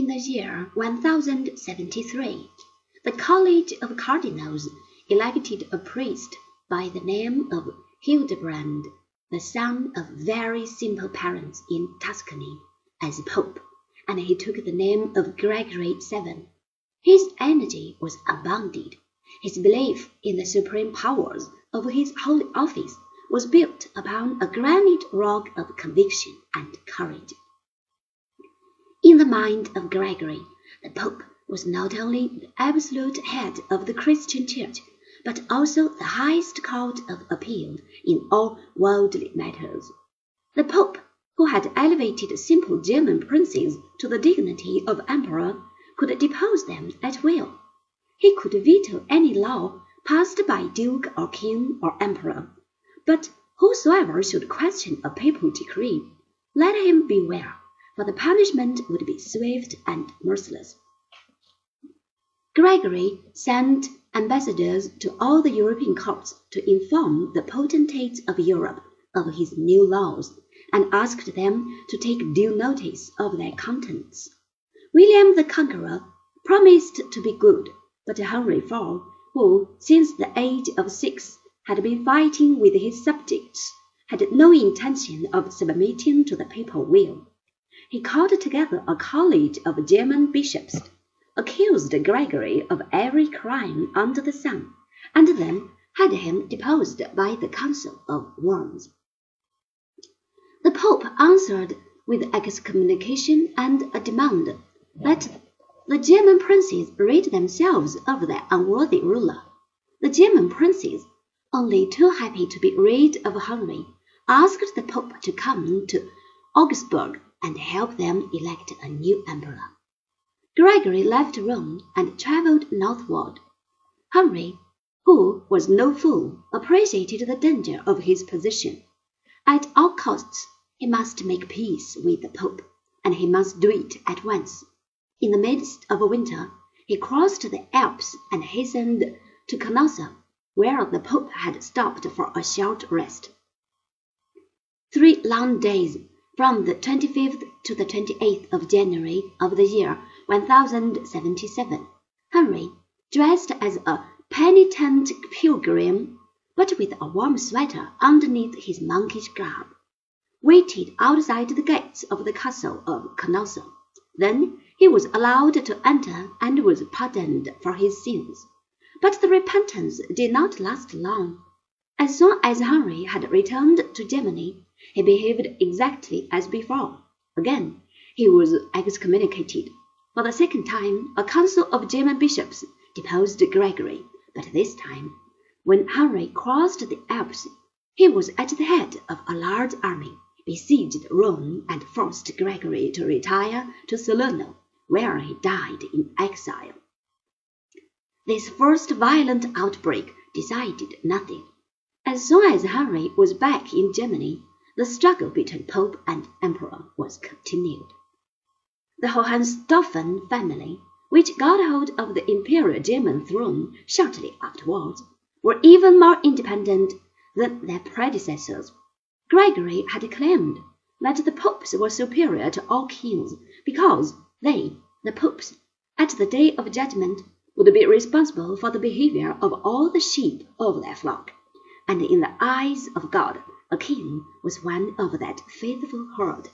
In the year 1073, the College of Cardinals elected a priest by the name of Hildebrand, the son of very simple parents in Tuscany, as Pope, and he took the name of Gregory VII. His energy was unbounded. His belief in the supreme powers of his holy office was built upon a granite rock of conviction and courage. In the mind of Gregory, the Pope was not only the absolute head of the Christian Church, but also the highest court of appeal in all worldly matters. The Pope, who had elevated simple German princes to the dignity of emperor, could depose them at will. He could veto any law passed by duke or king or emperor. But whosoever should question a papal decree, let him beware for the punishment would be swift and merciless. Gregory sent ambassadors to all the European courts to inform the potentates of Europe of his new laws, and asked them to take due notice of their contents. William the Conqueror promised to be good, but Henry IV, who since the age of six had been fighting with his subjects, had no intention of submitting to the papal will he called together a college of German bishops, accused Gregory of every crime under the sun, and then had him deposed by the Council of Worms. The Pope answered with excommunication and a demand that the German princes rid themselves of their unworthy ruler. The German princes, only too happy to be rid of Henry, asked the Pope to come to Augsburg and help them elect a new emperor. Gregory left Rome and traveled northward. Henry, who was no fool, appreciated the danger of his position. At all costs, he must make peace with the Pope, and he must do it at once. In the midst of winter, he crossed the Alps and hastened to Canossa, where the Pope had stopped for a short rest. Three long days from the 25th to the 28th of January of the year 1077, Henry, dressed as a penitent pilgrim, but with a warm sweater underneath his monkish garb, waited outside the gates of the castle of Canossa. Then he was allowed to enter and was pardoned for his sins. But the repentance did not last long. As soon as Henry had returned to Germany, he behaved exactly as before. Again he was excommunicated. For the second time a council of German bishops deposed Gregory, but this time, when Henry crossed the Alps, he was at the head of a large army, besieged Rome, and forced Gregory to retire to Salerno, where he died in exile. This first violent outbreak decided nothing. As soon as Henry was back in Germany, the struggle between Pope and Emperor was continued. The Hohenstaufen family, which got hold of the imperial German throne shortly afterwards, were even more independent than their predecessors. Gregory had claimed that the popes were superior to all kings because they, the popes, at the day of judgment, would be responsible for the behavior of all the sheep of their flock, and in the eyes of God a king was one of that faithful herd.